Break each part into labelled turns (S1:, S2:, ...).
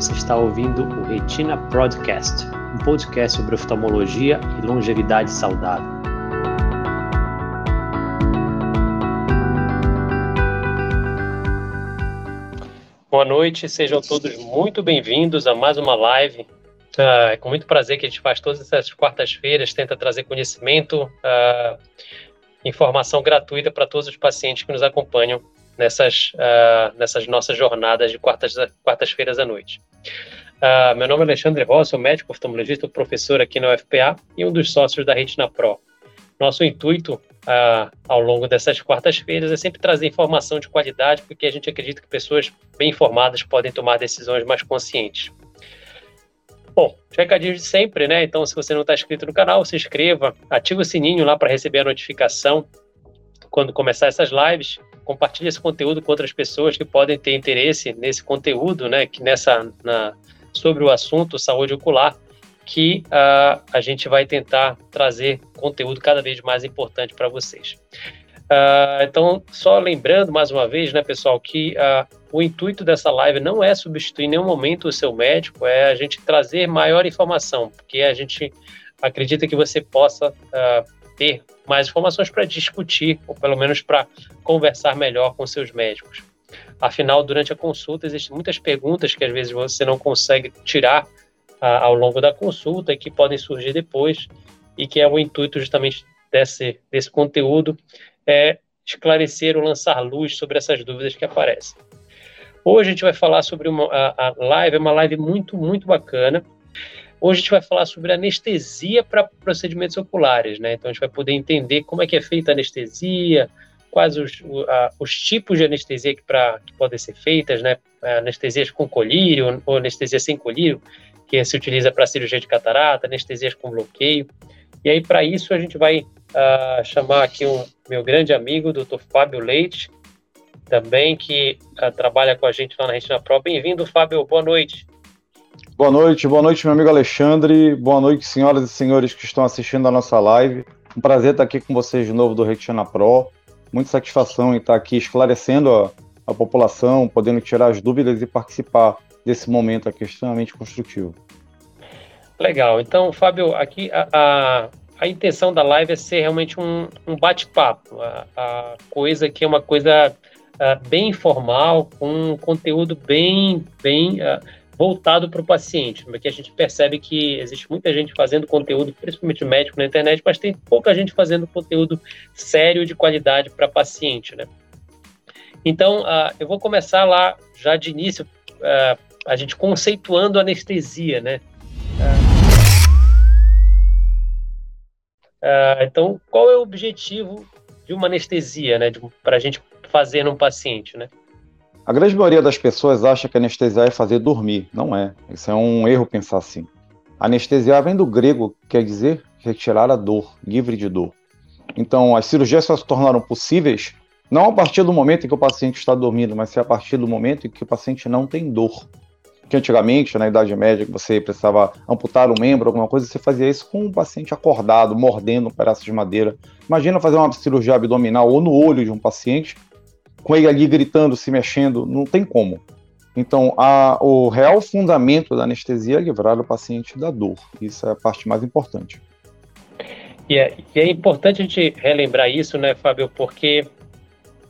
S1: você está ouvindo o Retina Podcast, um podcast sobre oftalmologia e longevidade saudável. Boa noite, sejam todos muito bem-vindos a mais uma live. Uh, é com muito prazer que a gente faz todas essas quartas-feiras, tenta trazer conhecimento, uh, informação gratuita para todos os pacientes que nos acompanham nessas, uh, nessas nossas jornadas de quartas-feiras quartas à noite. Uh, meu nome é Alexandre Rossi, sou médico oftalmologista, professor aqui na UFPA e um dos sócios da Retina Pro. Nosso intuito uh, ao longo dessas quartas-feiras é sempre trazer informação de qualidade, porque a gente acredita que pessoas bem informadas podem tomar decisões mais conscientes. Bom, recadinho de sempre, né? Então, se você não está inscrito no canal, se inscreva, ative o sininho lá para receber a notificação quando começar essas lives compartilhe esse conteúdo com outras pessoas que podem ter interesse nesse conteúdo, né, que nessa na, sobre o assunto saúde ocular, que uh, a gente vai tentar trazer conteúdo cada vez mais importante para vocês. Uh, então, só lembrando mais uma vez, né, pessoal, que uh, o intuito dessa live não é substituir em nenhum momento o seu médico, é a gente trazer maior informação, porque a gente acredita que você possa uh, ter mais informações para discutir, ou pelo menos para conversar melhor com seus médicos. Afinal, durante a consulta, existem muitas perguntas que às vezes você não consegue tirar ah, ao longo da consulta e que podem surgir depois, e que é o intuito justamente desse, desse conteúdo, é esclarecer ou lançar luz sobre essas dúvidas que aparecem. Hoje a gente vai falar sobre uma a, a live, é uma live muito, muito bacana, Hoje a gente vai falar sobre anestesia para procedimentos oculares, né? Então a gente vai poder entender como é que é feita a anestesia, quais os, os tipos de anestesia que, pra, que podem ser feitas, né? Anestesias com colírio ou anestesia sem colírio, que se utiliza para cirurgia de catarata, anestesias com bloqueio. E aí, para isso, a gente vai uh, chamar aqui um meu grande amigo, Dr. Fábio Leite, também, que uh, trabalha com a gente lá na Retina Pro. Bem-vindo, Fábio, boa noite.
S2: Boa noite, boa noite, meu amigo Alexandre. Boa noite, senhoras e senhores que estão assistindo a nossa live. Um prazer estar aqui com vocês de novo do Retina Pro. Muita satisfação em estar aqui esclarecendo a, a população, podendo tirar as dúvidas e participar desse momento aqui extremamente construtivo.
S1: Legal. Então, Fábio, aqui a, a, a intenção da live é ser realmente um, um bate-papo, a, a, coisa que é uma coisa uh, bem informal, com um conteúdo bem, bem uh, voltado para o paciente, porque a gente percebe que existe muita gente fazendo conteúdo, principalmente médico na internet, mas tem pouca gente fazendo conteúdo sério de qualidade para paciente, né? Então, uh, eu vou começar lá já de início, uh, a gente conceituando anestesia, né? Uh, então, qual é o objetivo de uma anestesia, né? Para a gente fazer num paciente, né?
S2: A grande maioria das pessoas acha que anestesiar é fazer dormir. Não é. Isso é um erro pensar assim. Anestesiar vem do grego, quer dizer retirar a dor, livre de dor. Então, as cirurgias só se tornaram possíveis não a partir do momento em que o paciente está dormindo, mas sim a partir do momento em que o paciente não tem dor. Que antigamente, na Idade Média, que você precisava amputar um membro, alguma coisa, você fazia isso com um paciente acordado, mordendo um pedaço de madeira. Imagina fazer uma cirurgia abdominal ou no olho de um paciente com ele ali gritando, se mexendo, não tem como. Então, a, o real fundamento da anestesia é livrar o paciente da dor. Isso é a parte mais importante.
S1: E é, e é importante a gente relembrar isso, né, Fábio, porque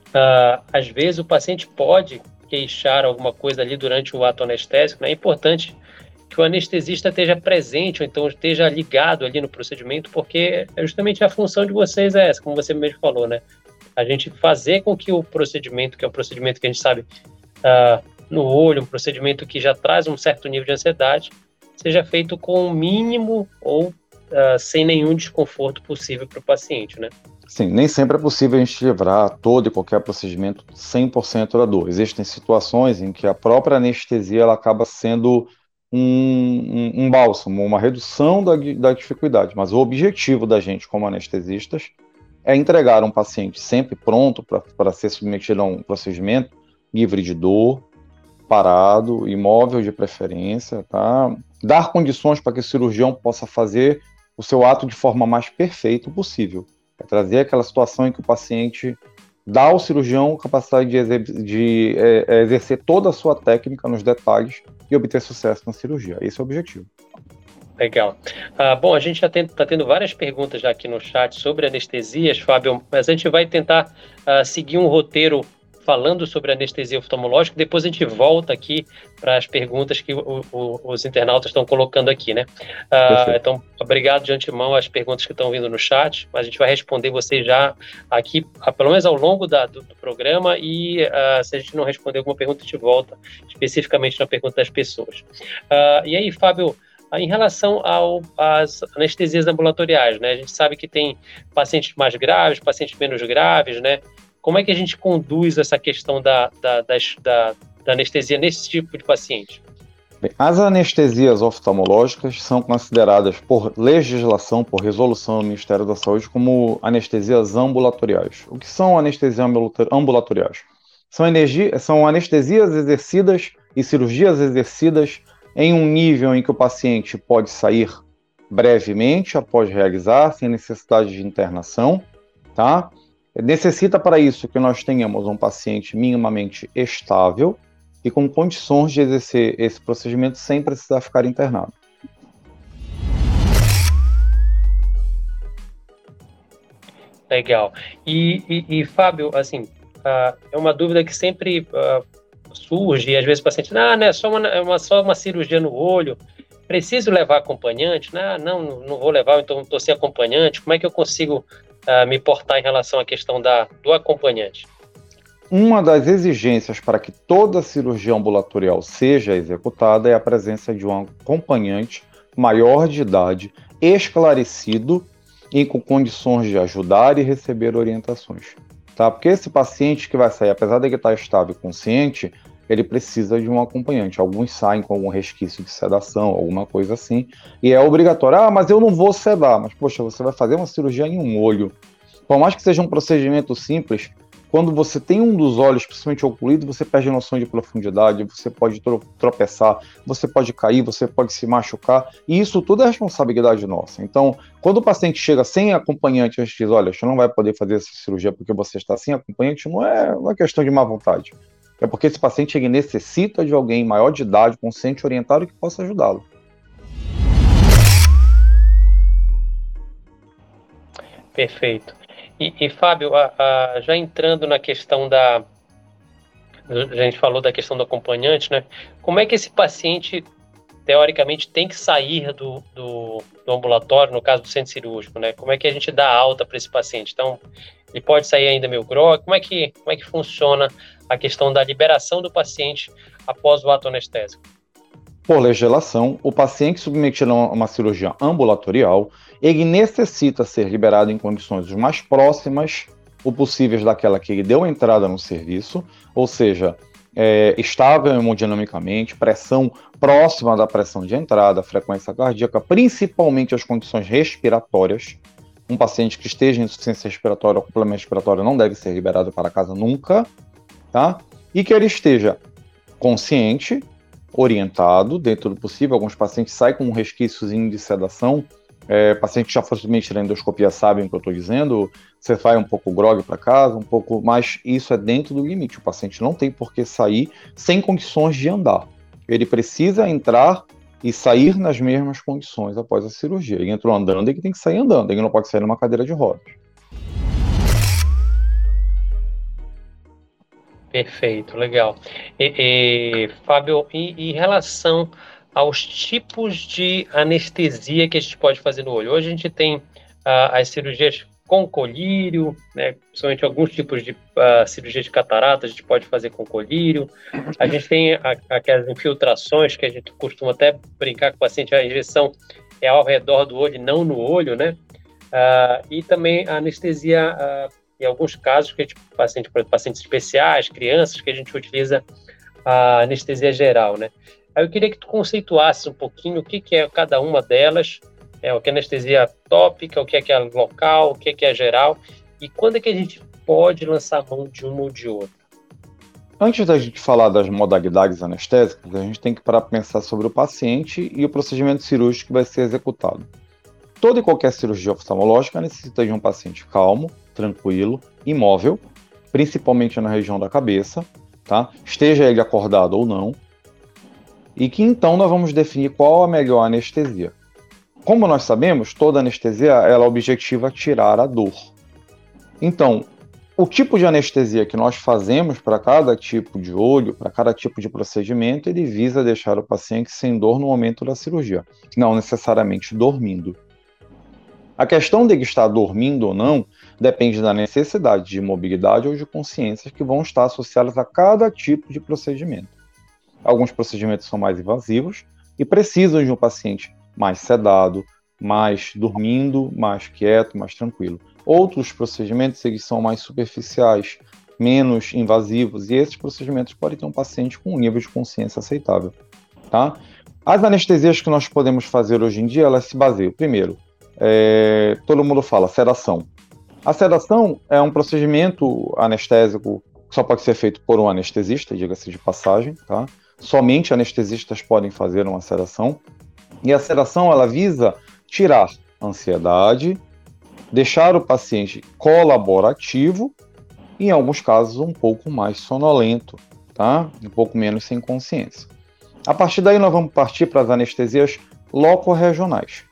S1: uh, às vezes o paciente pode queixar alguma coisa ali durante o ato anestésico, né? É importante que o anestesista esteja presente, ou então esteja ligado ali no procedimento, porque é justamente a função de vocês é essa, como você mesmo falou, né? A gente fazer com que o procedimento, que é um procedimento que a gente sabe uh, no olho, um procedimento que já traz um certo nível de ansiedade, seja feito com o mínimo ou uh, sem nenhum desconforto possível para o paciente, né?
S2: Sim, nem sempre é possível a gente livrar todo e qualquer procedimento 100% da dor. Existem situações em que a própria anestesia ela acaba sendo um, um, um bálsamo, uma redução da, da dificuldade, mas o objetivo da gente como anestesistas é entregar um paciente sempre pronto para ser submetido a um procedimento livre de dor, parado, imóvel de preferência, tá? Dar condições para que o cirurgião possa fazer o seu ato de forma mais perfeita possível. É trazer aquela situação em que o paciente dá ao cirurgião capacidade de, exer de é, é, exercer toda a sua técnica nos detalhes e obter sucesso na cirurgia. Esse é o objetivo.
S1: Legal. Ah, bom, a gente já está tendo várias perguntas já aqui no chat sobre anestesias, Fábio, mas a gente vai tentar uh, seguir um roteiro falando sobre anestesia oftalmológica. Depois a gente volta aqui para as perguntas que o, o, os internautas estão colocando aqui, né? Uh, então, obrigado de antemão às perguntas que estão vindo no chat. A gente vai responder vocês já aqui, pelo menos ao longo da, do, do, programa. E se a gente não responder alguma pergunta, a gente volta especificamente na pergunta das pessoas. E aí, Fábio? Em relação às anestesias ambulatoriais, né? A gente sabe que tem pacientes mais graves, pacientes menos graves, né? Como é que a gente conduz essa questão da, da, da, da anestesia nesse tipo de paciente?
S2: Bem, as anestesias oftalmológicas são consideradas por legislação, por resolução do Ministério da Saúde, como anestesias ambulatoriais. O que são anestesias ambulatoriais? São, energia, são anestesias exercidas e cirurgias exercidas em um nível em que o paciente pode sair brevemente após realizar, sem necessidade de internação, tá? Necessita para isso que nós tenhamos um paciente minimamente estável e com condições de exercer esse procedimento sem precisar ficar internado.
S1: Legal. E, e, e Fábio, assim, uh, é uma dúvida que sempre uh, surge, e às vezes o paciente, ah, né, só uma, é uma, só uma cirurgia no olho, preciso levar acompanhante? Ah, não, não vou levar, então estou sem acompanhante, como é que eu consigo uh, me portar em relação à questão da, do acompanhante?
S2: Uma das exigências para que toda cirurgia ambulatorial seja executada é a presença de um acompanhante maior de idade, esclarecido e com condições de ajudar e receber orientações. Tá? Porque esse paciente que vai sair, apesar de ele estar estável e consciente, ele precisa de um acompanhante. Alguns saem com algum resquício de sedação, alguma coisa assim, e é obrigatório. Ah, mas eu não vou sedar. Mas, poxa, você vai fazer uma cirurgia em um olho. Por mais que seja um procedimento simples, quando você tem um dos olhos, principalmente ocluído, você perde a noção de profundidade, você pode tropeçar, você pode cair, você pode se machucar, e isso tudo é responsabilidade nossa. Então, quando o paciente chega sem acompanhante, a gente diz, olha, você não vai poder fazer essa cirurgia porque você está sem acompanhante, não é uma questão de má vontade. É porque esse paciente ele necessita de alguém maior de idade, consciente, orientado que possa ajudá-lo.
S1: Perfeito. E, e Fábio, a, a, já entrando na questão da. A gente falou da questão do acompanhante, né? Como é que esse paciente, teoricamente, tem que sair do, do, do ambulatório, no caso do centro cirúrgico, né? Como é que a gente dá alta para esse paciente? Então, ele pode sair ainda meio grog? Como é que, como é que funciona a questão da liberação do paciente após o ato anestésico?
S2: Por legislação, o paciente submetido a uma cirurgia ambulatorial, ele necessita ser liberado em condições mais próximas o possíveis daquela que ele deu entrada no serviço, ou seja, é, estável hemodinamicamente, pressão próxima da pressão de entrada, frequência cardíaca, principalmente as condições respiratórias, um paciente que esteja em insuficiência respiratória ou complemento respiratório não deve ser liberado para casa nunca, tá? E que ele esteja consciente, orientado, dentro do possível. Alguns pacientes saem com um resquíciozinho de sedação. É, paciente que já foi submetido à endoscopia sabem o que eu estou dizendo. Você vai um pouco grog para casa, um pouco, mas isso é dentro do limite. O paciente não tem por que sair sem condições de andar. Ele precisa entrar e sair nas mesmas condições após a cirurgia. Ele entrou andando, ele tem que sair andando, ele não pode sair numa cadeira de rodas.
S1: Perfeito, legal. E, e Fábio, em, relação aos tipos de anestesia que a gente pode fazer no olho, hoje a gente tem uh, as cirurgias com colírio, né, principalmente alguns tipos de uh, cirurgia de catarata a gente pode fazer com colírio. A gente tem a, aquelas infiltrações que a gente costuma até brincar com o paciente, a injeção é ao redor do olho, não no olho, né? Uh, e também a anestesia, uh, em alguns casos, que a gente, paciente, pacientes especiais, crianças, que a gente utiliza a anestesia geral, né? Aí eu queria que tu conceituasse um pouquinho o que, que é cada uma delas é, o que é anestesia tópica, o que é que é local, o que é que é geral, e quando é que a gente pode lançar mão de uma ou de outra?
S2: Antes da gente falar das modalidades anestésicas, a gente tem que parar para pensar sobre o paciente e o procedimento cirúrgico que vai ser executado. Toda e qualquer cirurgia oftalmológica necessita de um paciente calmo, tranquilo, imóvel, principalmente na região da cabeça, tá? Esteja ele acordado ou não, e que então nós vamos definir qual a melhor anestesia. Como nós sabemos, toda anestesia ela objetiva tirar a dor. Então, o tipo de anestesia que nós fazemos para cada tipo de olho, para cada tipo de procedimento, ele visa deixar o paciente sem dor no momento da cirurgia, não necessariamente dormindo. A questão de estar dormindo ou não depende da necessidade de mobilidade ou de consciência que vão estar associadas a cada tipo de procedimento. Alguns procedimentos são mais invasivos e precisam de um paciente mais sedado, mais dormindo, mais quieto, mais tranquilo. Outros procedimentos eles são mais superficiais, menos invasivos, e esses procedimentos podem ter um paciente com um nível de consciência aceitável. Tá? As anestesias que nós podemos fazer hoje em dia, elas se baseiam, primeiro, é, todo mundo fala sedação. A sedação é um procedimento anestésico que só pode ser feito por um anestesista, diga-se de passagem, tá? Somente anestesistas podem fazer uma sedação. E a sedação ela visa tirar ansiedade, deixar o paciente colaborativo e, em alguns casos, um pouco mais sonolento, tá? Um pouco menos sem consciência. A partir daí, nós vamos partir para as anestesias locorregionais.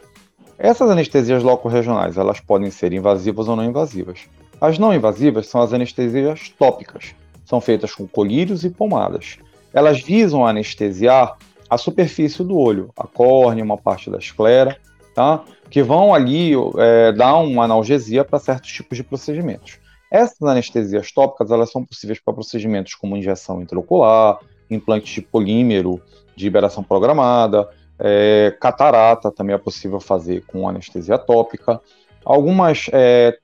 S2: Essas anestesias locorregionais, elas podem ser invasivas ou não invasivas. As não invasivas são as anestesias tópicas. São feitas com colírios e pomadas. Elas visam anestesiar a superfície do olho, a córnea, uma parte da esclera, tá? que vão ali é, dar uma analgesia para certos tipos de procedimentos. Essas anestesias tópicas elas são possíveis para procedimentos como injeção intraocular, implante de polímero de liberação programada, é, catarata também é possível fazer com anestesia tópica. Algumas é,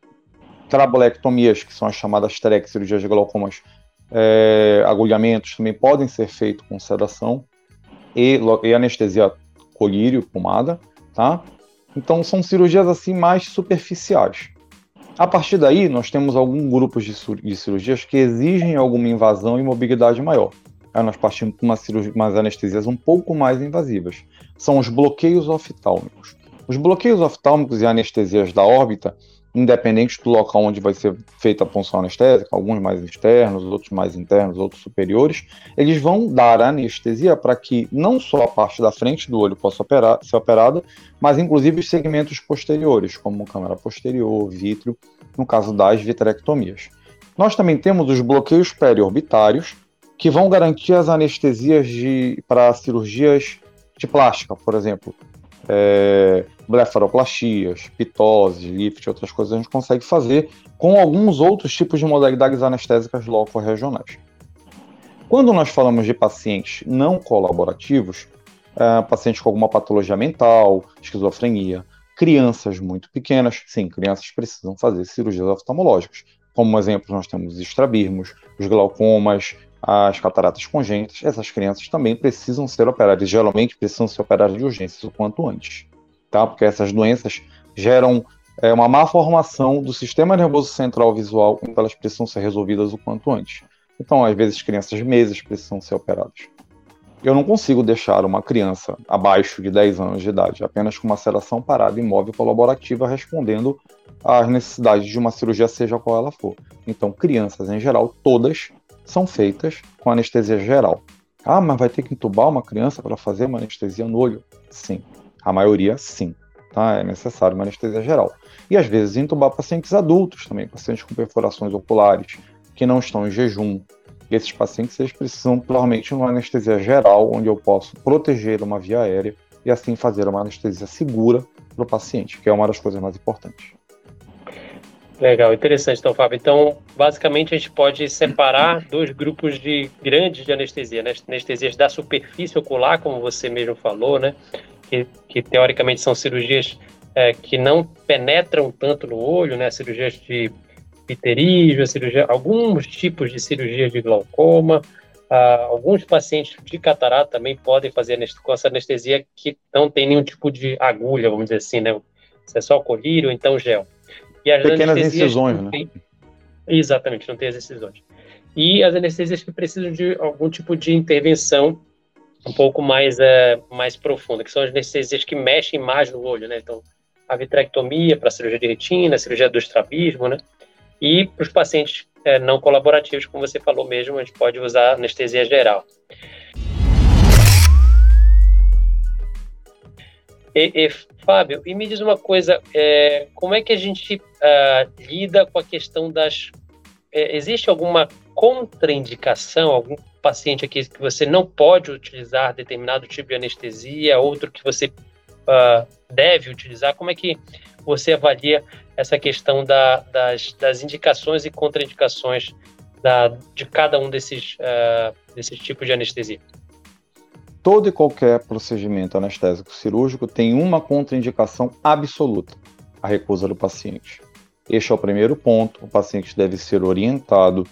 S2: trabelectomias, que são as chamadas TREC, cirurgias de glaucomas, é, agulhamentos, também podem ser feitos com sedação e, e anestesia colírio, pomada, tá? Então são cirurgias assim mais superficiais. A partir daí, nós temos alguns grupos de cirurgias que exigem alguma invasão e mobilidade maior. Aí nós partimos para umas anestesias um pouco mais invasivas. São os bloqueios oftálmicos. Os bloqueios oftálmicos e anestesias da órbita independente do local onde vai ser feita a punção anestésica, alguns mais externos, outros mais internos, outros superiores, eles vão dar anestesia para que não só a parte da frente do olho possa operar, ser operada, mas inclusive os segmentos posteriores, como câmara posterior, vítreo, no caso das vitrectomias. Nós também temos os bloqueios periorbitários, que vão garantir as anestesias para cirurgias de plástica, por exemplo, é, blefaroplastias, pitose, lift, outras coisas a gente consegue fazer com alguns outros tipos de modalidades anestésicas loco-regionais. Quando nós falamos de pacientes não colaborativos, é, pacientes com alguma patologia mental, esquizofrenia, crianças muito pequenas, sim, crianças precisam fazer cirurgias oftalmológicas. Como exemplo, nós temos os estrabismos, os glaucomas, as cataratas congênitas, essas crianças também precisam ser operadas, geralmente precisam ser operadas de urgência o quanto antes, tá? Porque essas doenças geram é, uma má formação do sistema nervoso central visual, então elas precisam ser resolvidas o quanto antes. Então, às vezes, crianças meses precisam ser operadas. Eu não consigo deixar uma criança abaixo de 10 anos de idade apenas com uma sedação parada imóvel colaborativa respondendo às necessidades de uma cirurgia, seja qual ela for. Então, crianças em geral, todas são feitas com anestesia geral. Ah, mas vai ter que entubar uma criança para fazer uma anestesia no olho? Sim. A maioria, sim. Tá? É necessário uma anestesia geral. E às vezes entubar pacientes adultos também, pacientes com perfurações oculares, que não estão em jejum. E esses pacientes eles precisam provavelmente de uma anestesia geral, onde eu posso proteger uma via aérea e assim fazer uma anestesia segura para o paciente, que é uma das coisas mais importantes.
S1: Legal, interessante, então, Fábio. Então, basicamente, a gente pode separar dois grupos de grandes de anestesia, né? Anestesias da superfície ocular, como você mesmo falou, né? Que, que teoricamente são cirurgias é, que não penetram tanto no olho, né? Cirurgias de pterígio, cirurgia, alguns tipos de cirurgias de glaucoma, ah, alguns pacientes de catarata também podem fazer com essa anestesia que não tem nenhum tipo de agulha, vamos dizer assim, né? Se é só colírio ou então gel.
S2: E as Pequenas incisões, né?
S1: Tem... Exatamente, não tem as incisões. E as anestesias que precisam de algum tipo de intervenção um pouco mais, é, mais profunda, que são as anestesias que mexem mais no olho, né? Então, a vitrectomia para cirurgia de retina, a cirurgia do estrabismo, né? E para os pacientes é, não colaborativos, como você falou mesmo, a gente pode usar anestesia geral. E, e, Fábio, e me diz uma coisa, é, como é que a gente uh, lida com a questão das... É, existe alguma contraindicação, algum paciente aqui que você não pode utilizar determinado tipo de anestesia, outro que você uh, deve utilizar? Como é que você avalia essa questão da, das, das, indicações e contraindicações da, de cada um desses, uh, desses tipos de anestesia?
S2: Todo e qualquer procedimento anestésico cirúrgico tem uma contraindicação absoluta: a recusa do paciente. Este é o primeiro ponto. O paciente deve ser orientado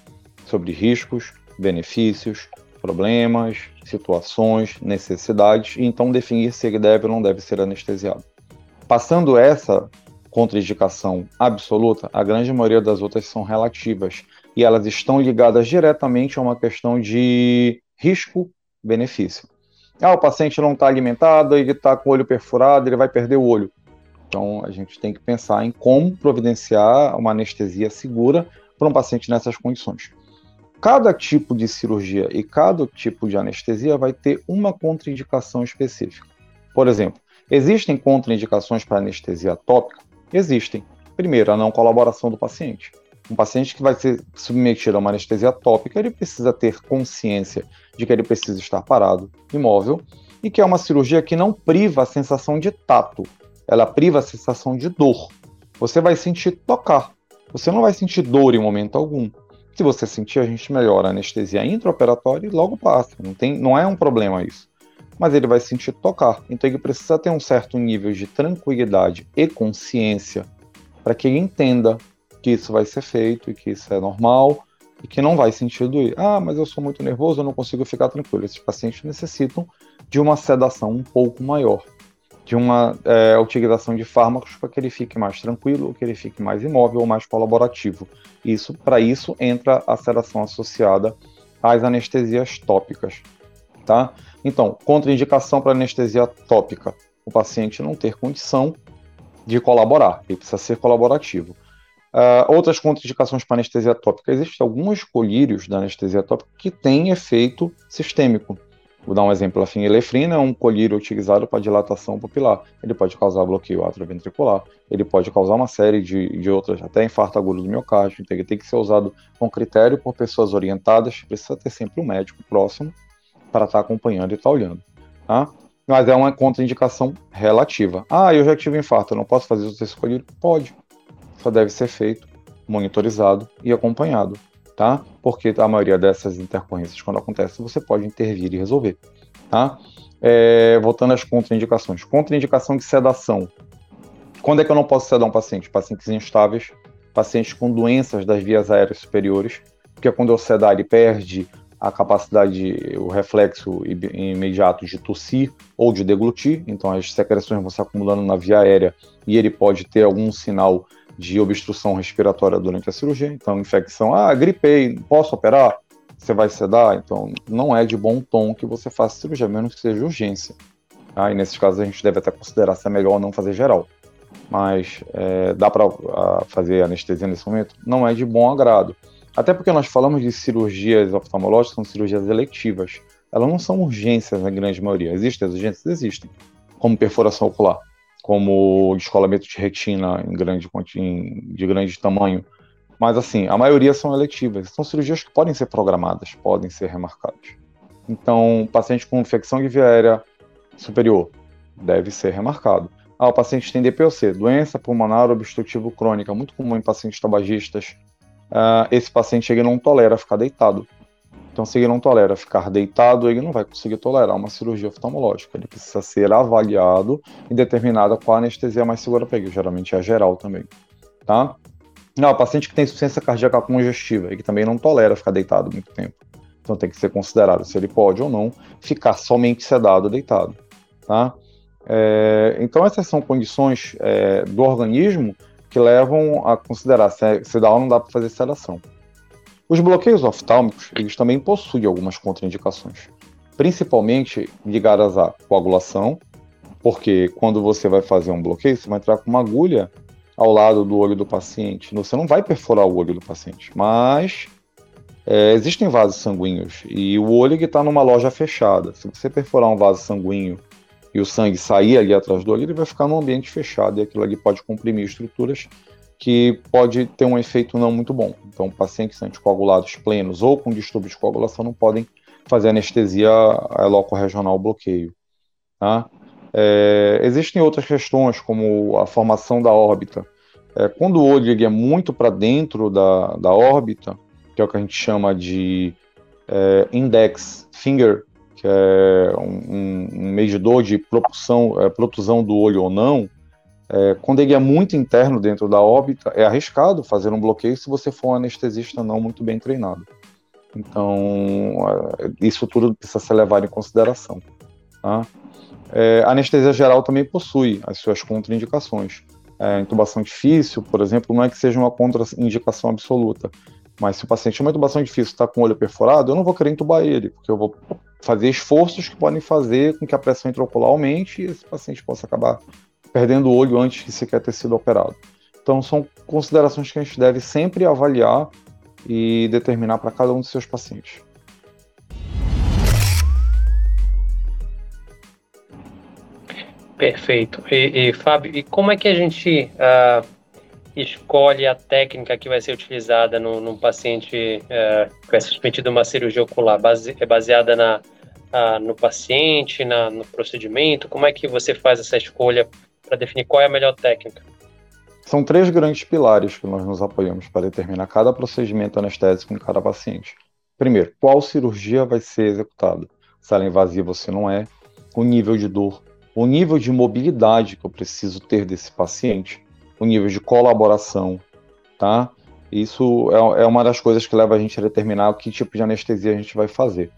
S2: sobre riscos, benefícios, problemas, situações, necessidades e então definir se ele deve ou não deve ser anestesiado. Passando essa contraindicação absoluta, a grande maioria das outras são relativas e elas estão ligadas diretamente a uma questão de risco-benefício. Ah, o paciente não está alimentado, ele está com o olho perfurado, ele vai perder o olho. Então, a gente tem que pensar em como providenciar uma anestesia segura para um paciente nessas condições. Cada tipo de cirurgia e cada tipo de anestesia vai ter uma contraindicação específica. Por exemplo, existem contraindicações para anestesia tópica? Existem. Primeiro, a não colaboração do paciente. Um paciente que vai ser submetido a uma anestesia tópica, ele precisa ter consciência de que ele precisa estar parado, imóvel, e que é uma cirurgia que não priva a sensação de tato, ela priva a sensação de dor. Você vai sentir tocar, você não vai sentir dor em momento algum. Se você sentir, a gente melhora a anestesia intraoperatória e logo passa. Não, tem, não é um problema isso. Mas ele vai sentir tocar. Então ele precisa ter um certo nível de tranquilidade e consciência para que ele entenda que isso vai ser feito e que isso é normal e que não vai sentir doer. Ah, mas eu sou muito nervoso, eu não consigo ficar tranquilo. Esses pacientes necessitam de uma sedação um pouco maior, de uma é, utilização de fármacos para que ele fique mais tranquilo, que ele fique mais imóvel ou mais colaborativo. Isso, para isso, entra a sedação associada às anestesias tópicas, tá? Então, contraindicação para anestesia tópica, o paciente não ter condição de colaborar, ele precisa ser colaborativo. Uh, outras contraindicações para anestesia tópica. Existem alguns colírios da anestesia tópica que têm efeito sistêmico. Vou dar um exemplo. A fenilefrina é um colírio utilizado para dilatação pupilar. Ele pode causar bloqueio atrioventricular, ele pode causar uma série de, de outras, até infarto agudo do miocárdio. Então, ele tem que ser usado com critério por pessoas orientadas. Precisa ter sempre um médico próximo para estar acompanhando e estar olhando. Tá? Mas é uma contraindicação relativa. Ah, eu já tive infarto, não posso fazer uso desse colírio? Pode só deve ser feito, monitorizado e acompanhado, tá? Porque a maioria dessas intercorrências, quando acontece, você pode intervir e resolver, tá? É, voltando às contraindicações. Contraindicação de sedação. Quando é que eu não posso sedar um paciente? Pacientes instáveis, pacientes com doenças das vias aéreas superiores, porque quando eu sedar ele perde a capacidade, o reflexo imediato de tossir ou de deglutir, então as secreções vão se acumulando na via aérea e ele pode ter algum sinal de obstrução respiratória durante a cirurgia. Então, infecção, ah, gripei, posso operar? Você vai sedar? Então, não é de bom tom que você faça cirurgia, menos que seja urgência. Ah, e nesses casos a gente deve até considerar se é melhor não fazer geral. Mas é, dá para fazer anestesia nesse momento? Não é de bom agrado. Até porque nós falamos de cirurgias oftalmológicas, são cirurgias eletivas. Elas não são urgências na grande maioria. Existem as urgências? Existem. Como perfuração ocular como descolamento de retina em grande, em, de grande tamanho. Mas, assim, a maioria são eletivas. São cirurgias que podem ser programadas, podem ser remarcadas. Então, paciente com infecção aérea superior deve ser remarcado. Ah, o paciente tem DPOC, doença pulmonar obstrutiva crônica, muito comum em pacientes tabagistas. Uh, esse paciente ele não tolera ficar deitado. Então, se ele não tolera ficar deitado, ele não vai conseguir tolerar uma cirurgia oftalmológica. Ele precisa ser avaliado e determinado qual anestesia mais segura para ele. Geralmente é a geral também, tá? Não, paciente que tem insuficiência cardíaca congestiva, ele também não tolera ficar deitado muito tempo. Então tem que ser considerado se ele pode ou não ficar somente sedado deitado, tá? É, então essas são condições é, do organismo que levam a considerar se, se dá ou não dá para fazer sedação. Os bloqueios oftálmicos, eles também possuem algumas contraindicações, principalmente ligadas à coagulação, porque quando você vai fazer um bloqueio, você vai entrar com uma agulha ao lado do olho do paciente. Você não vai perfurar o olho do paciente, mas é, existem vasos sanguíneos e o olho está numa loja fechada. Se você perfurar um vaso sanguíneo e o sangue sair ali atrás do olho, ele vai ficar num ambiente fechado e aquilo ali pode comprimir estruturas que pode ter um efeito não muito bom. Então, pacientes anticoagulados plenos ou com distúrbio de coagulação não podem fazer anestesia loco-regional bloqueio. Tá? É, existem outras questões, como a formação da órbita. É, quando o olho é muito para dentro da, da órbita, que é o que a gente chama de é, index finger, que é um, um medidor de propulsão, é, protusão do olho ou não, é, quando ele é muito interno dentro da órbita, é arriscado fazer um bloqueio se você for um anestesista não muito bem treinado. Então, é, isso tudo precisa ser levado em consideração. Tá? É, anestesia geral também possui as suas contraindicações. É, intubação difícil, por exemplo, não é que seja uma contraindicação absoluta, mas se o paciente tem uma intubação difícil está com o olho perfurado, eu não vou querer intubar ele, porque eu vou fazer esforços que podem fazer com que a pressão intraocular aumente e esse paciente possa acabar perdendo o olho antes de sequer ter sido operado. Então, são considerações que a gente deve sempre avaliar e determinar para cada um dos seus pacientes.
S1: Perfeito. E, e Fábio, e como é que a gente uh, escolhe a técnica que vai ser utilizada no, num paciente uh, que vai ser submetido a uma cirurgia ocular? Base, é baseada na, uh, no paciente, na, no procedimento? Como é que você faz essa escolha para definir qual é a melhor técnica?
S2: São três grandes pilares que nós nos apoiamos para determinar cada procedimento anestésico em cada paciente. Primeiro, qual cirurgia vai ser executada? Se ela é invasiva ou se não é, o nível de dor, o nível de mobilidade que eu preciso ter desse paciente, o nível de colaboração, tá? Isso é, é uma das coisas que leva a gente a determinar que tipo de anestesia a gente vai fazer.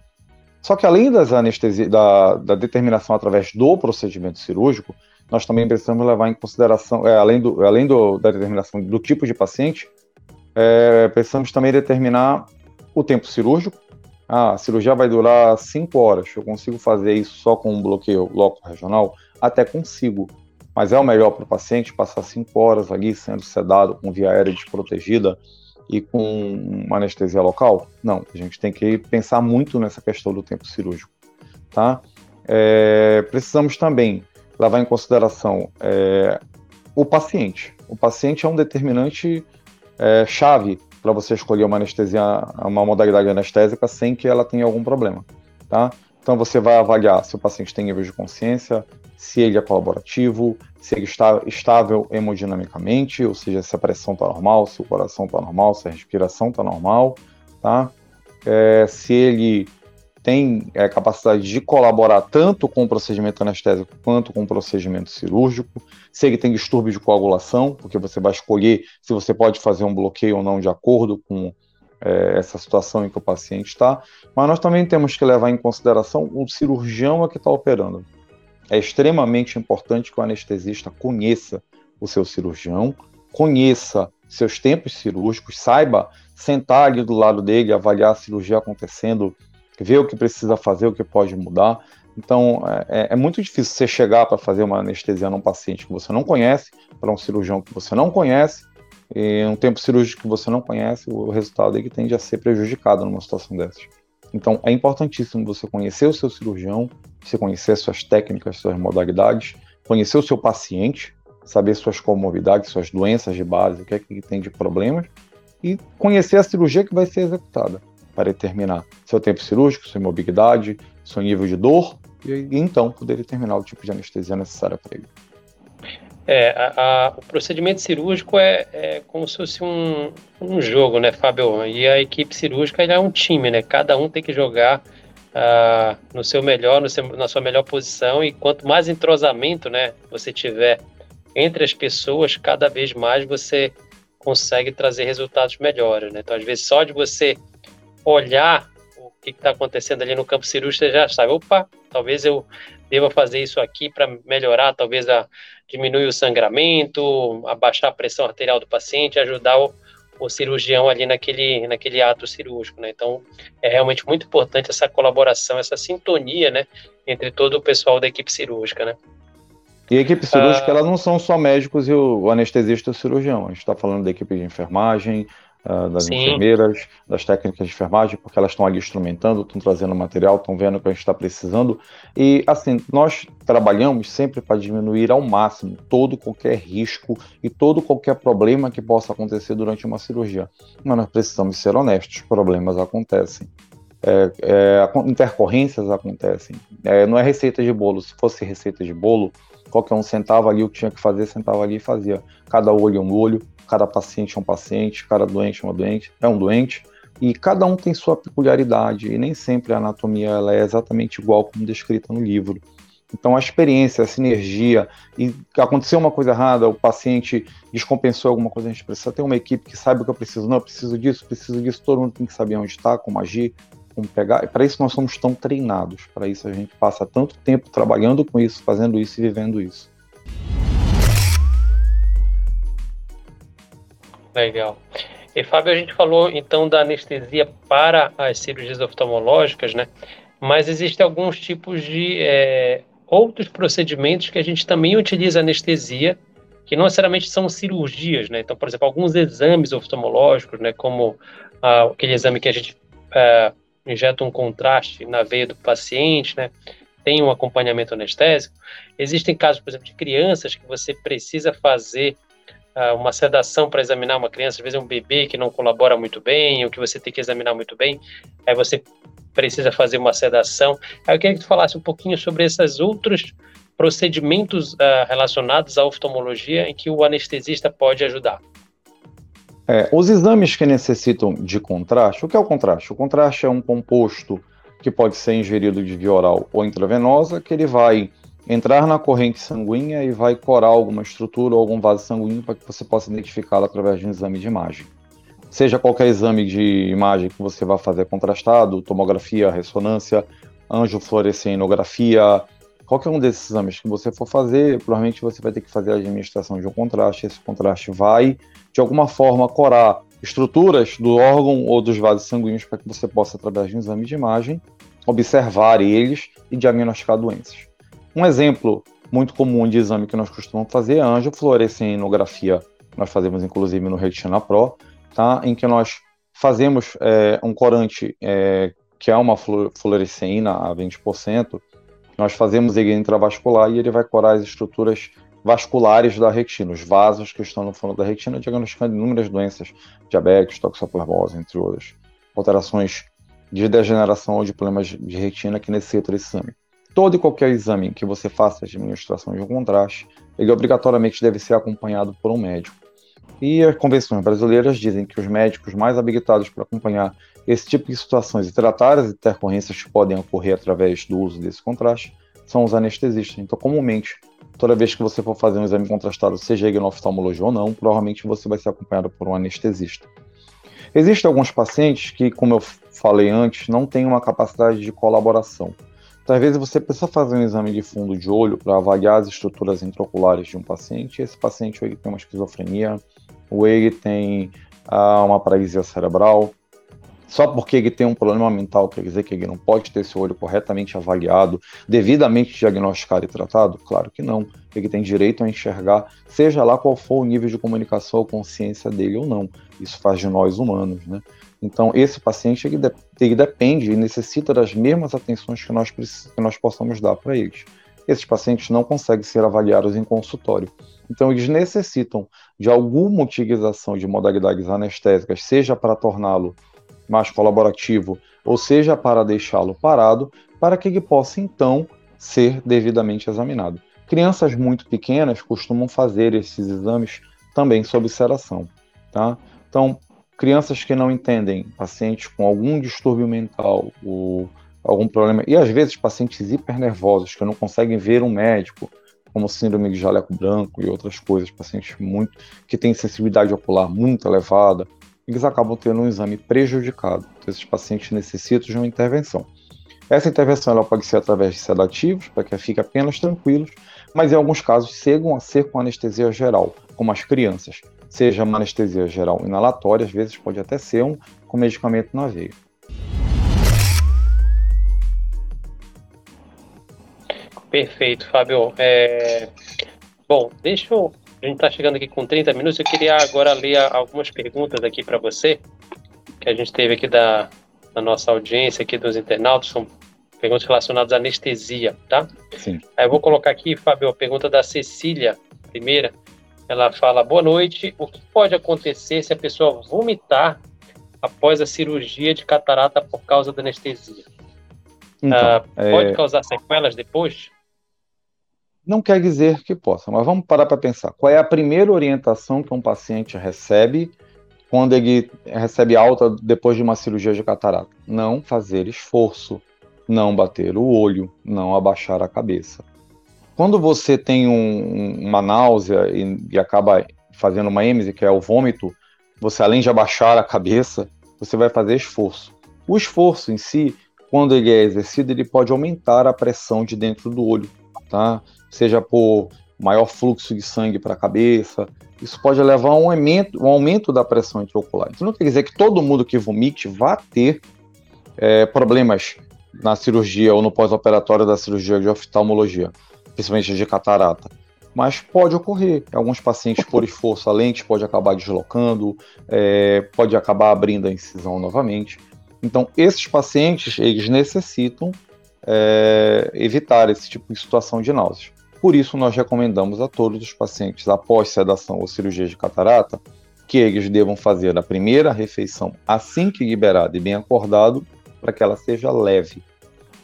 S2: Só que além das anestesia, da, da determinação através do procedimento cirúrgico, nós também precisamos levar em consideração, é, além, do, além do, da determinação do tipo de paciente, é, precisamos também determinar o tempo cirúrgico. Ah, a cirurgia vai durar 5 horas. Eu consigo fazer isso só com um bloqueio loco regional? Até consigo. Mas é o melhor para o paciente passar 5 horas ali sendo sedado com via aérea desprotegida e com anestesia local? Não, a gente tem que pensar muito nessa questão do tempo cirúrgico. Tá? É, precisamos também levar em consideração é, o paciente. O paciente é um determinante é, chave para você escolher uma anestesia, uma modalidade anestésica sem que ela tenha algum problema, tá? Então você vai avaliar se o paciente tem nível de consciência, se ele é colaborativo, se ele está estável hemodinamicamente, ou seja, se a pressão está normal, se o coração está normal, se a respiração está normal, tá? É, se ele tem é, capacidade de colaborar tanto com o procedimento anestésico quanto com o procedimento cirúrgico. Se ele tem distúrbio de coagulação, porque você vai escolher se você pode fazer um bloqueio ou não de acordo com é, essa situação em que o paciente está. Mas nós também temos que levar em consideração o cirurgião a que está operando. É extremamente importante que o anestesista conheça o seu cirurgião, conheça seus tempos cirúrgicos, saiba sentar ali do lado dele, avaliar a cirurgia acontecendo ver o que precisa fazer, o que pode mudar. Então, é, é muito difícil você chegar para fazer uma anestesia num paciente que você não conhece, para um cirurgião que você não conhece, e um tempo cirúrgico que você não conhece, o resultado é que tende a ser prejudicado numa situação dessas. Então, é importantíssimo você conhecer o seu cirurgião, você conhecer suas técnicas, suas modalidades, conhecer o seu paciente, saber suas comorbidades, suas doenças de base, o que é que tem de problemas, e conhecer a cirurgia que vai ser executada para determinar seu tempo cirúrgico, sua imobilidade, seu nível de dor, e, então poder determinar o tipo de anestesia necessária para ele.
S1: É, a, a, o procedimento cirúrgico é, é, como se fosse um, um jogo, né, Fábio? E a equipe cirúrgica é um time, né? Cada um tem que jogar uh, no seu melhor, no seu, na sua melhor posição, e quanto mais entrosamento, né, você tiver entre as pessoas, cada vez mais você consegue trazer resultados melhores, né? Então, às vezes, só de você olhar o que está acontecendo ali no campo cirúrgico, você já sabe, opa, talvez eu deva fazer isso aqui para melhorar, talvez a, diminuir o sangramento, abaixar a pressão arterial do paciente, ajudar o, o cirurgião ali naquele, naquele ato cirúrgico, né? Então, é realmente muito importante essa colaboração, essa sintonia, né, entre todo o pessoal da equipe cirúrgica, né?
S2: E a equipe cirúrgica, ah, ela não são só médicos e o, o anestesista e o cirurgião. A gente está falando da equipe de enfermagem, uh, das Sim. enfermeiras, das técnicas de enfermagem, porque elas estão ali instrumentando, estão trazendo material, estão vendo o que a gente está precisando. E, assim, nós trabalhamos sempre para diminuir ao máximo todo qualquer risco e todo qualquer problema que possa acontecer durante uma cirurgia. Mas nós precisamos ser honestos, problemas acontecem. É, é, intercorrências acontecem. É, não é receita de bolo. Se fosse receita de bolo, qualquer um sentava ali o que tinha que fazer, sentava ali e fazia. Cada olho é um olho, cada paciente é um paciente, cada doente é uma doente, é um doente, e cada um tem sua peculiaridade, e nem sempre a anatomia ela é exatamente igual como descrita no livro. Então a experiência, a sinergia, e aconteceu uma coisa errada, o paciente descompensou alguma coisa, a gente precisa ter uma equipe que saiba o que eu preciso, não, eu preciso disso, preciso disso, todo mundo tem que saber onde está, como agir, como pegar, para isso nós somos tão treinados, para isso a gente passa tanto tempo trabalhando com isso, fazendo isso e vivendo isso.
S1: Legal. E Fábio, a gente falou então da anestesia para as cirurgias oftalmológicas, né? Mas existem alguns tipos de é, outros procedimentos que a gente também utiliza anestesia, que não necessariamente são cirurgias, né? Então, por exemplo, alguns exames oftalmológicos, né? Como ah, aquele exame que a gente ah, injeta um contraste na veia do paciente, né? Tem um acompanhamento anestésico. Existem casos, por exemplo, de crianças que você precisa fazer uma sedação para examinar uma criança, às vezes é um bebê que não colabora muito bem, ou que você tem que examinar muito bem, aí você precisa fazer uma sedação. Aí eu queria que tu falasse um pouquinho sobre esses outros procedimentos uh, relacionados à oftalmologia em que o anestesista pode ajudar.
S2: É, os exames que necessitam de contraste, o que é o contraste? O contraste é um composto que pode ser ingerido de via oral ou intravenosa, que ele vai entrar na corrente sanguínea e vai corar alguma estrutura ou algum vaso sanguíneo para que você possa identificá-lo através de um exame de imagem. Seja qualquer exame de imagem que você vá fazer contrastado, tomografia, ressonância, angiofluorescenografia, qualquer um desses exames que você for fazer, provavelmente você vai ter que fazer a administração de um contraste. Esse contraste vai, de alguma forma, corar estruturas do órgão ou dos vasos sanguíneos para que você possa, através de um exame de imagem, observar eles e diagnosticar doenças. Um exemplo muito comum de exame que nós costumamos fazer é a angiofluorescenografia. Nós fazemos inclusive no Retina Pro, tá? em que nós fazemos é, um corante é, que é uma fluoresceína a 20%, nós fazemos ele intravascular e ele vai corar as estruturas vasculares da retina, os vasos que estão no fundo da retina, diagnosticando inúmeras doenças, diabetes, toxoplasmose, entre outras, alterações de degeneração ou de problemas de retina que necessitam desse exame todo e qualquer exame que você faça de administração de um contraste, ele obrigatoriamente deve ser acompanhado por um médico. E as convenções brasileiras dizem que os médicos mais habilitados para acompanhar esse tipo de situações e tratar as intercorrências que podem ocorrer através do uso desse contraste são os anestesistas. Então, comumente, toda vez que você for fazer um exame contrastado, seja ele na oftalmologia ou não, provavelmente você vai ser acompanhado por um anestesista. Existem alguns pacientes que, como eu falei antes, não têm uma capacidade de colaboração. Então, às vezes você precisa fazer um exame de fundo de olho para avaliar as estruturas intraoculares de um paciente. Esse paciente ele tem uma esquizofrenia, ou ele tem ah, uma paralisia cerebral. Só porque ele tem um problema mental quer dizer que ele não pode ter seu olho corretamente avaliado, devidamente diagnosticado e tratado? Claro que não. Ele tem direito a enxergar, seja lá qual for o nível de comunicação ou consciência dele ou não. Isso faz de nós humanos, né? Então, esse paciente ele, ele depende e necessita das mesmas atenções que nós, que nós possamos dar para eles. Esses pacientes não conseguem ser avaliados em consultório. Então, eles necessitam de alguma utilização de modalidades anestésicas, seja para torná-lo mais colaborativo, ou seja para deixá-lo parado, para que ele possa, então, ser devidamente examinado. Crianças muito pequenas costumam fazer esses exames também sob sedação. Tá? Então, crianças que não entendem, pacientes com algum distúrbio mental, ou algum problema, e às vezes pacientes hipernervosos que não conseguem ver um médico, como síndrome de jaleco branco e outras coisas, pacientes muito que têm sensibilidade ocular muito elevada, eles acabam tendo um exame prejudicado. Então, esses pacientes necessitam de uma intervenção. Essa intervenção ela pode ser através de sedativos, para que fiquem apenas tranquilos, mas em alguns casos chegam a ser com anestesia geral, como as crianças seja uma anestesia geral inalatória, às vezes pode até ser um com medicamento na veia.
S1: Perfeito, Fábio. É... Bom, deixa eu A gente está chegando aqui com 30 minutos. Eu queria agora ler algumas perguntas aqui para você, que a gente teve aqui da, da nossa audiência, aqui dos internautas. São perguntas relacionadas à anestesia, tá? Sim. Aí eu vou colocar aqui, Fábio, a pergunta da Cecília, primeira. Ela fala: Boa noite. O que pode acontecer se a pessoa vomitar após a cirurgia de catarata por causa da anestesia? Então, ah, pode é... causar sequelas depois?
S2: Não quer dizer que possa, mas vamos parar para pensar. Qual é a primeira orientação que um paciente recebe quando ele recebe alta depois de uma cirurgia de catarata? Não fazer esforço, não bater o olho, não abaixar a cabeça. Quando você tem um, uma náusea e, e, acaba fazendo uma êmese, que é o vômito, você além de abaixar a cabeça, você vai fazer esforço. O esforço em si, quando ele é exercido, ele pode aumentar a pressão de dentro do olho, tá? Seja por maior fluxo de sangue para a cabeça, isso pode levar a um aumento, um aumento da pressão intraocular. Isso não quer dizer que todo mundo que vomite vá ter é, problemas na cirurgia ou no pós-operatório da cirurgia de oftalmologia principalmente de catarata. Mas pode ocorrer. Alguns pacientes, por esforço, a lente pode acabar deslocando, é, pode acabar abrindo a incisão novamente. Então, esses pacientes, eles necessitam é, evitar esse tipo de situação de náuseas. Por isso, nós recomendamos a todos os pacientes, após sedação ou cirurgia de catarata, que eles devam fazer a primeira refeição assim que liberado e bem acordado, para que ela seja leve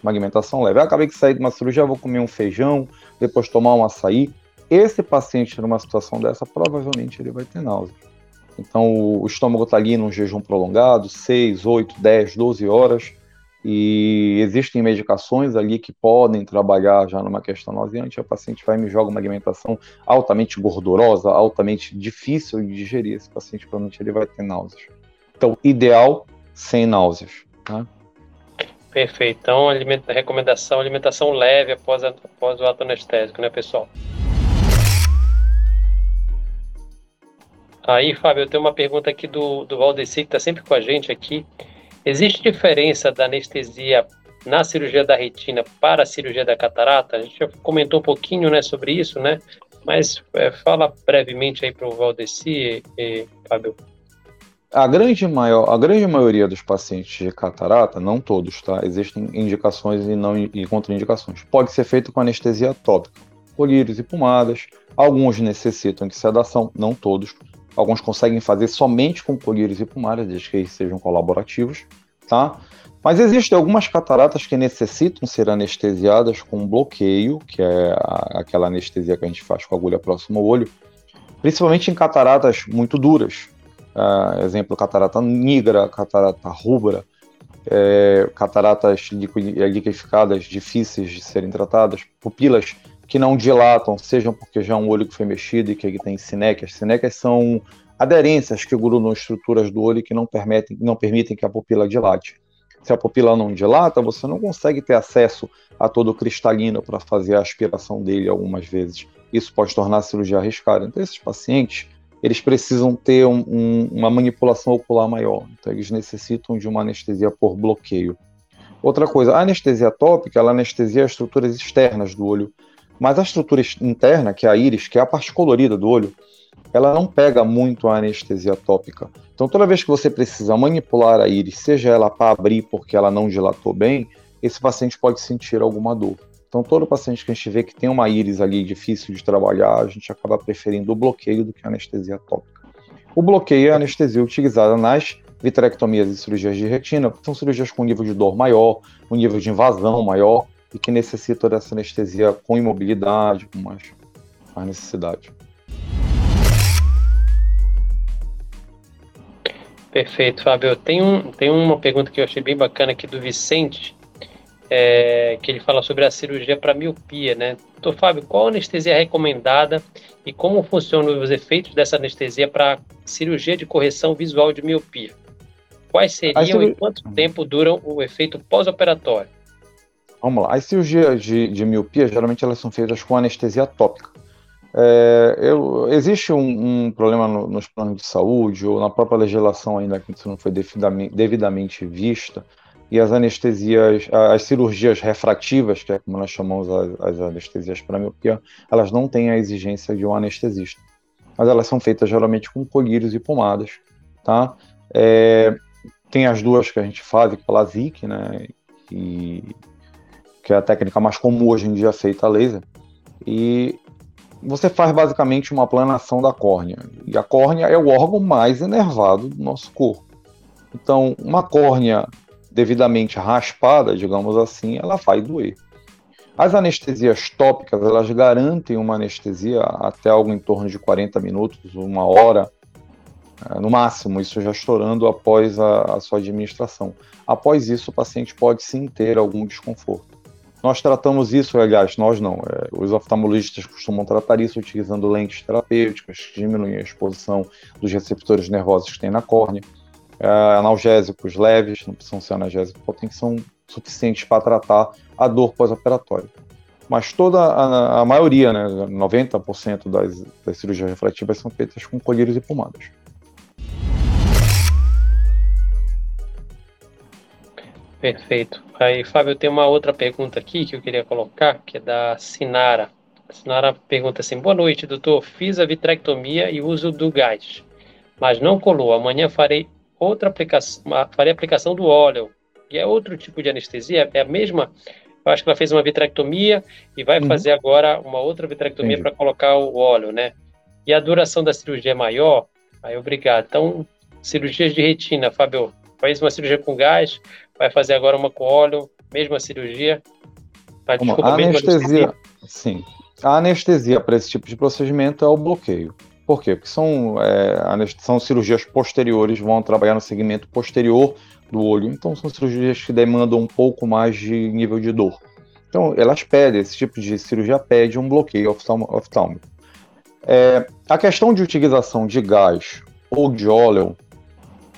S2: uma alimentação leve. Eu acabei de sair de uma cirurgia, vou comer um feijão, depois tomar um açaí. Esse paciente numa situação dessa, provavelmente ele vai ter náusea. Então o estômago está ali num jejum prolongado, 6, 8, 10, 12 horas, e existem medicações ali que podem trabalhar já numa questão nauseante. O paciente vai e me joga uma alimentação altamente gordurosa, altamente difícil de digerir. Esse paciente provavelmente ele vai ter náuseas. Então, ideal sem náuseas. Tá?
S1: Perfeito. Então, recomendação, alimentação leve após, após o ato anestésico, né, pessoal? Aí, Fábio, eu tenho uma pergunta aqui do, do Valdeci, que está sempre com a gente aqui. Existe diferença da anestesia na cirurgia da retina para a cirurgia da catarata? A gente já comentou um pouquinho né, sobre isso, né? Mas é, fala brevemente aí para o Valdeci, e, Fábio
S2: a grande, maior, a grande maioria dos pacientes de catarata, não todos, tá? Existem indicações e não e contraindicações. Pode ser feito com anestesia tópica, colírios e pomadas. Alguns necessitam de sedação, não todos. Alguns conseguem fazer somente com colírios e pomadas, desde que eles sejam colaborativos, tá? Mas existem algumas cataratas que necessitam ser anestesiadas com bloqueio, que é a, aquela anestesia que a gente faz com agulha próxima ao olho, principalmente em cataratas muito duras, Uh, exemplo, catarata negra, catarata rubra, é, cataratas é, liquidificadas difíceis de serem tratadas, pupilas que não dilatam, sejam porque já é um olho que foi mexido e que tem sinéquias. Sinéquias são aderências que grudam estruturas do olho que não permitem, não permitem que a pupila dilate. Se a pupila não dilata, você não consegue ter acesso a todo o cristalino para fazer a aspiração dele algumas vezes. Isso pode tornar a cirurgia arriscada. Então, esses pacientes, eles precisam ter um, um, uma manipulação ocular maior. Então, eles necessitam de uma anestesia por bloqueio. Outra coisa, a anestesia tópica, ela anestesia as estruturas externas do olho, mas a estrutura interna, que é a íris, que é a parte colorida do olho, ela não pega muito a anestesia tópica. Então, toda vez que você precisa manipular a íris, seja ela para abrir porque ela não dilatou bem, esse paciente pode sentir alguma dor. Então, todo paciente que a gente vê que tem uma íris ali difícil de trabalhar, a gente acaba preferindo o bloqueio do que a anestesia tópica. O bloqueio é a anestesia utilizada nas vitrectomias e cirurgias de retina, são cirurgias com nível de dor maior, um nível de invasão maior e que necessitam dessa anestesia com imobilidade, com mais, mais necessidade.
S1: Perfeito, Fábio. Tem, um, tem uma pergunta que eu achei bem bacana aqui do Vicente é, que ele fala sobre a cirurgia para miopia, né? Doutor Fábio, qual a anestesia recomendada e como funcionam os efeitos dessa anestesia para cirurgia de correção visual de miopia? Quais seriam e quanto tempo duram o efeito pós-operatório?
S2: Vamos lá. As cirurgias de, de, miopia, geralmente elas são feitas com anestesia tópica. É, eu, existe um, um problema no, nos planos de saúde, ou na própria legislação ainda que isso não foi devidamente, devidamente vista, e as anestesias, as cirurgias refrativas, que é como nós chamamos as, as anestesias para miopia, elas não têm a exigência de um anestesista. mas elas são feitas geralmente com colírios e pomadas, tá? É, tem as duas que a gente faz, que é a LASIK, né? E, que é a técnica mais comum hoje em dia feita a laser. E você faz basicamente uma planação da córnea. E a córnea é o órgão mais enervado do nosso corpo. Então, uma córnea devidamente raspada, digamos assim, ela vai doer. As anestesias tópicas, elas garantem uma anestesia até algo em torno de 40 minutos, uma hora, é, no máximo, isso já estourando após a, a sua administração. Após isso, o paciente pode sim ter algum desconforto. Nós tratamos isso, aliás, nós não. É, os oftalmologistas costumam tratar isso utilizando lentes terapêuticas que diminuem a exposição dos receptores nervosos que tem na córnea. É, analgésicos leves, não precisam ser analgésicos potentes, são suficientes para tratar a dor pós-operatória. Mas toda a, a, maioria, né, 90% das, das cirurgias refletivas são feitas com colírios e pomadas.
S1: Perfeito. Aí, Fábio, tem uma outra pergunta aqui que eu queria colocar, que é da Sinara. A Sinara pergunta assim: Boa noite, doutor. Fiz a vitrectomia e uso do gás, mas não colou. Amanhã farei outra aplicação, farei aplicação do óleo. E é outro tipo de anestesia? É a mesma? Eu acho que ela fez uma vitrectomia e vai uhum. fazer agora uma outra vitrectomia para colocar o óleo, né? E a duração da cirurgia é maior? Aí, obrigado. Então, cirurgias de retina, Fábio, faz uma cirurgia com gás, vai fazer agora uma com óleo, mesma cirurgia.
S2: Tá, desculpa, a anestesia, anestesia, sim. A anestesia para esse tipo de procedimento é o bloqueio. Por quê? Porque são, é, são cirurgias posteriores, vão trabalhar no segmento posterior do olho, então são cirurgias que demandam um pouco mais de nível de dor. Então, elas pedem, esse tipo de cirurgia pede um bloqueio oftálmico. É, a questão de utilização de gás ou de óleo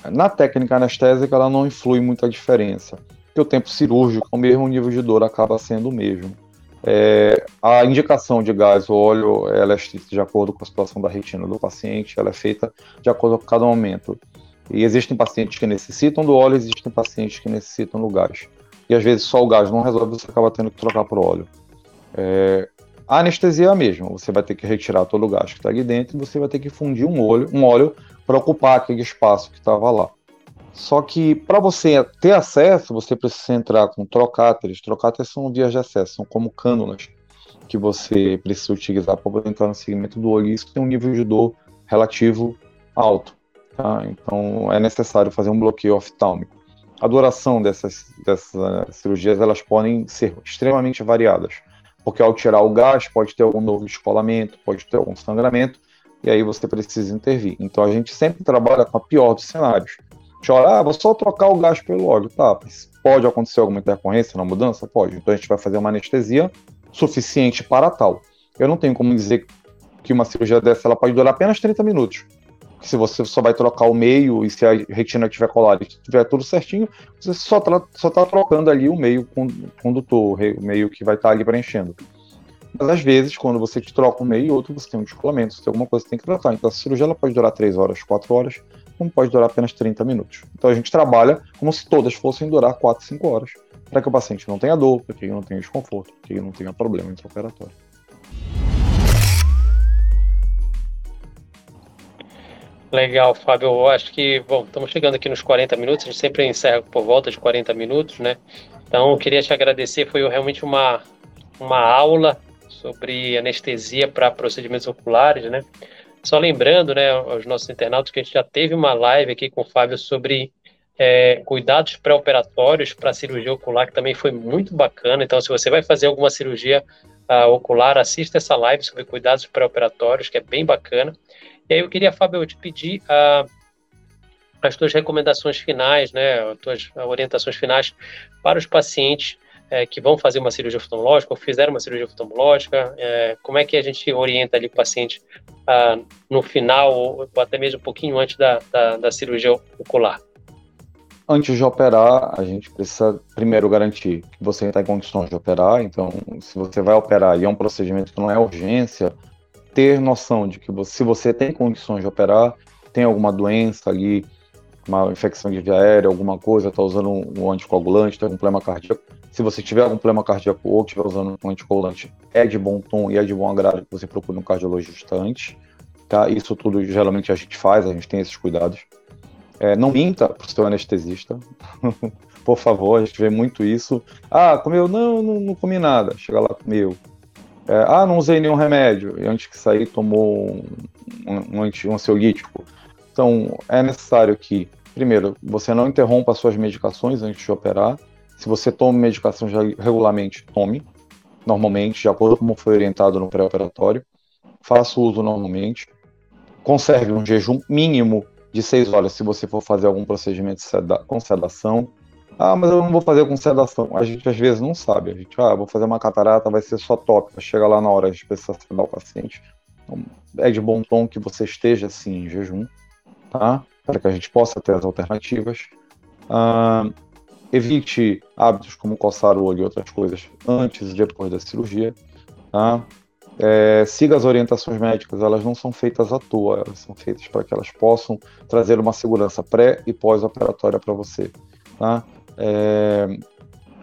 S2: na técnica anestésica, ela não influi muita diferença, porque o tempo cirúrgico, o mesmo nível de dor acaba sendo o mesmo. É, a indicação de gás ou óleo ela é de acordo com a situação da retina do paciente, ela é feita de acordo com cada momento. E existem pacientes que necessitam do óleo, existem pacientes que necessitam do gás. E às vezes só o gás não resolve, você acaba tendo que trocar por óleo. É, a anestesia é a mesma, você vai ter que retirar todo o gás que está ali dentro e você vai ter que fundir um óleo, um óleo para ocupar aquele espaço que estava lá. Só que para você ter acesso, você precisa entrar com trocáteres. Trocáteres são vias de acesso, são como cânulas que você precisa utilizar para poder entrar no segmento do olho. Isso tem um nível de dor relativo alto. Tá? Então é necessário fazer um bloqueio oftálmico. A duração dessas, dessas cirurgias elas podem ser extremamente variadas, porque ao tirar o gás pode ter algum novo descolamento, pode ter algum sangramento, e aí você precisa intervir. Então a gente sempre trabalha com a pior dos cenários. Chora, ah, vou só trocar o gás pelo óleo. Tá, pode acontecer alguma intercorrência na mudança? Pode. Então a gente vai fazer uma anestesia suficiente para tal. Eu não tenho como dizer que uma cirurgia dessa ela pode durar apenas 30 minutos. Se você só vai trocar o meio e se a retina estiver colada estiver tudo certinho, você só está só tá trocando ali o meio condutor, o meio que vai estar tá ali preenchendo. Mas às vezes, quando você te troca um meio e outro, você tem um descolamento, você tem alguma coisa que tem que tratar. Então a cirurgia ela pode durar 3 horas, 4 horas, como pode durar apenas 30 minutos. Então a gente trabalha como se todas fossem durar 4, 5 horas, para que o paciente não tenha dor, para que ele não tenha desconforto, para que ele não tenha problema intraoperatório.
S1: Legal, Fábio. Eu acho que, bom, estamos chegando aqui nos 40 minutos, a gente sempre encerra por volta de 40 minutos, né? Então, eu queria te agradecer, foi realmente uma, uma aula sobre anestesia para procedimentos oculares, né? Só lembrando, né, aos nossos internautas que a gente já teve uma live aqui com o Fábio sobre é, cuidados pré-operatórios para cirurgia ocular, que também foi muito bacana. Então, se você vai fazer alguma cirurgia uh, ocular, assista essa live sobre cuidados pré-operatórios, que é bem bacana. E aí eu queria, Fábio, eu te pedir uh, as tuas recomendações finais, né, as tuas orientações finais para os pacientes é, que vão fazer uma cirurgia oftalmológica ou fizeram uma cirurgia oftalmológica? É, como é que a gente orienta ali o paciente ah, no final ou, até mesmo um pouquinho antes da, da, da cirurgia ocular?
S2: Antes de operar, a gente precisa primeiro garantir que você está em condições de operar. Então, se você vai operar e é um procedimento que não é urgência, ter noção de que você, se você tem condições de operar, tem alguma doença ali, uma infecção de via aérea, alguma coisa, está usando um anticoagulante, tem algum problema cardíaco, se você tiver algum problema cardíaco ou estiver usando um anticoagulante, é de bom tom e é de bom agrado que você procure um cardiologista antes, Tá? Isso tudo geralmente a gente faz, a gente tem esses cuidados. É, não minta para o seu anestesista. Por favor, a gente vê muito isso. Ah, comeu? Não, não, não comi nada. Chega lá, comeu. É, ah, não usei nenhum remédio. E antes que sair, tomou um, um, um ansiolítico. Então, é necessário que, primeiro, você não interrompa suas medicações antes de operar. Se você toma medicação regularmente, tome. Normalmente, de acordo com como foi orientado no pré-operatório. Faça uso normalmente. Conserve um jejum mínimo de 6 horas se você for fazer algum procedimento com sedação. Ah, mas eu não vou fazer com sedação. A gente às vezes não sabe. A gente, ah, vou fazer uma catarata, vai ser só tópica. Chega lá na hora de precisar sedar o paciente. Então, é de bom tom que você esteja assim em jejum, tá? Para que a gente possa ter as alternativas. Ah, evite hábitos como coçar o olho e outras coisas antes e depois da cirurgia, tá? É, siga as orientações médicas, elas não são feitas à toa, elas são feitas para que elas possam trazer uma segurança pré e pós-operatória para você. Tá? É,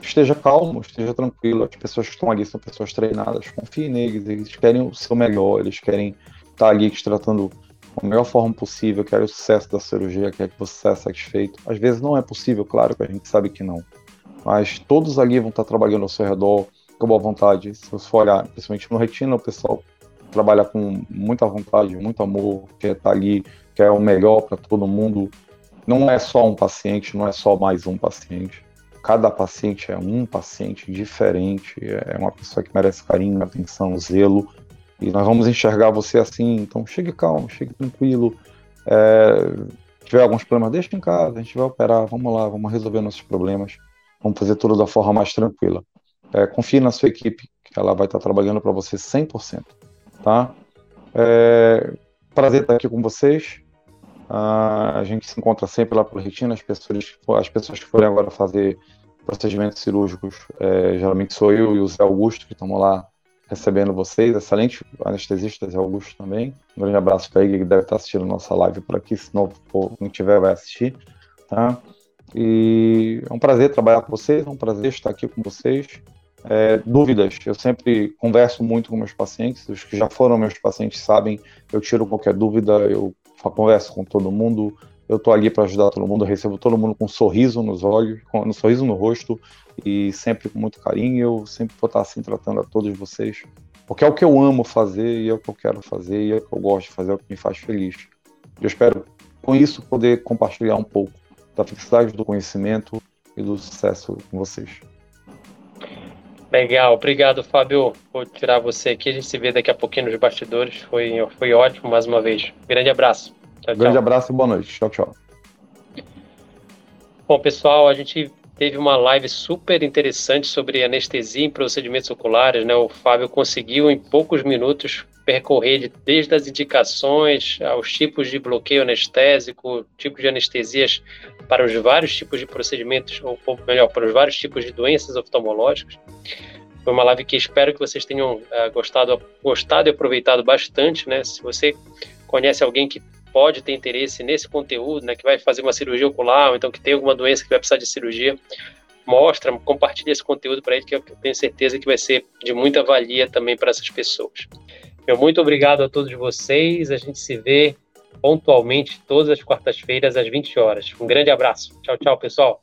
S2: esteja calmo, esteja tranquilo. As pessoas que estão ali são pessoas treinadas, confie neles, eles querem o seu melhor, eles querem estar ali te tratando da melhor forma possível, querem o sucesso da cirurgia, querem que você seja satisfeito. Às vezes não é possível, claro que a gente sabe que não. Mas todos ali vão estar trabalhando ao seu redor com boa vontade. Se você for olhar, principalmente no retina, o pessoal trabalha com muita vontade, muito amor, quer estar ali, quer o melhor para todo mundo não é só um paciente, não é só mais um paciente. Cada paciente é um paciente diferente, é uma pessoa que merece carinho, atenção, zelo. E nós vamos enxergar você assim, então chegue calmo, chegue tranquilo. É, tiver alguns problemas, deixa em casa, a gente vai operar, vamos lá, vamos resolver nossos problemas. Vamos fazer tudo da forma mais tranquila. É, confie na sua equipe, que ela vai estar trabalhando para você 100%. Tá? É, prazer estar aqui com vocês. Uh, a gente se encontra sempre lá por retina, as pessoas, as pessoas que forem agora fazer procedimentos cirúrgicos, é, geralmente sou eu e o Zé Augusto que estamos lá recebendo vocês, excelente anestesista Augusto também. Um grande abraço para ele que deve estar assistindo nossa live por aqui, se não, não tiver, vai assistir. Tá? E é um prazer trabalhar com vocês, é um prazer estar aqui com vocês. É, dúvidas, eu sempre converso muito com meus pacientes, os que já foram meus pacientes sabem, eu tiro qualquer dúvida, eu converso com todo mundo, eu estou ali para ajudar todo mundo, eu recebo todo mundo com um sorriso nos olhos, com um sorriso no rosto e sempre com muito carinho. Eu sempre vou estar assim tratando a todos vocês, porque é o que eu amo fazer e é o que eu quero fazer e é o que eu gosto de fazer, é o que me faz feliz. Eu espero com isso poder compartilhar um pouco da felicidade do conhecimento e do sucesso com vocês.
S1: Legal, obrigado, Fábio. Vou tirar você aqui. A gente se vê daqui a pouquinho nos bastidores. Foi, foi ótimo mais uma vez. Grande abraço.
S2: Tchau, Grande tchau. abraço e boa noite. Tchau, tchau.
S1: Bom, pessoal, a gente teve uma live super interessante sobre anestesia em procedimentos oculares, né? O Fábio conseguiu em poucos minutos percorrer desde as indicações aos tipos de bloqueio anestésico, tipos de anestesias para os vários tipos de procedimentos, ou, melhor, para os vários tipos de doenças oftalmológicas. Foi uma live que espero que vocês tenham uh, gostado, gostado e aproveitado bastante, né? Se você conhece alguém que pode ter interesse nesse conteúdo, né, que vai fazer uma cirurgia ocular, ou então que tem alguma doença que vai precisar de cirurgia, mostra, compartilha esse conteúdo para ele, que eu tenho certeza que vai ser de muita valia também para essas pessoas. Meu muito obrigado a todos vocês. A gente se vê pontualmente todas as quartas-feiras às 20 horas. Um grande abraço. Tchau, tchau, pessoal.